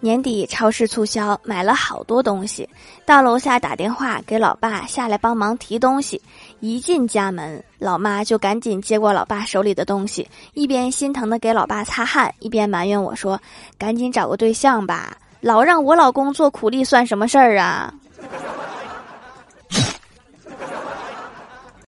年底超市促销买了好多东西。到楼下打电话给老爸下来帮忙提东西。一进家门老妈就赶紧接过老爸手里的东西一边心疼的给老爸擦汗一边埋怨我说赶紧找个对象吧老让我老公做苦力算什么事儿啊？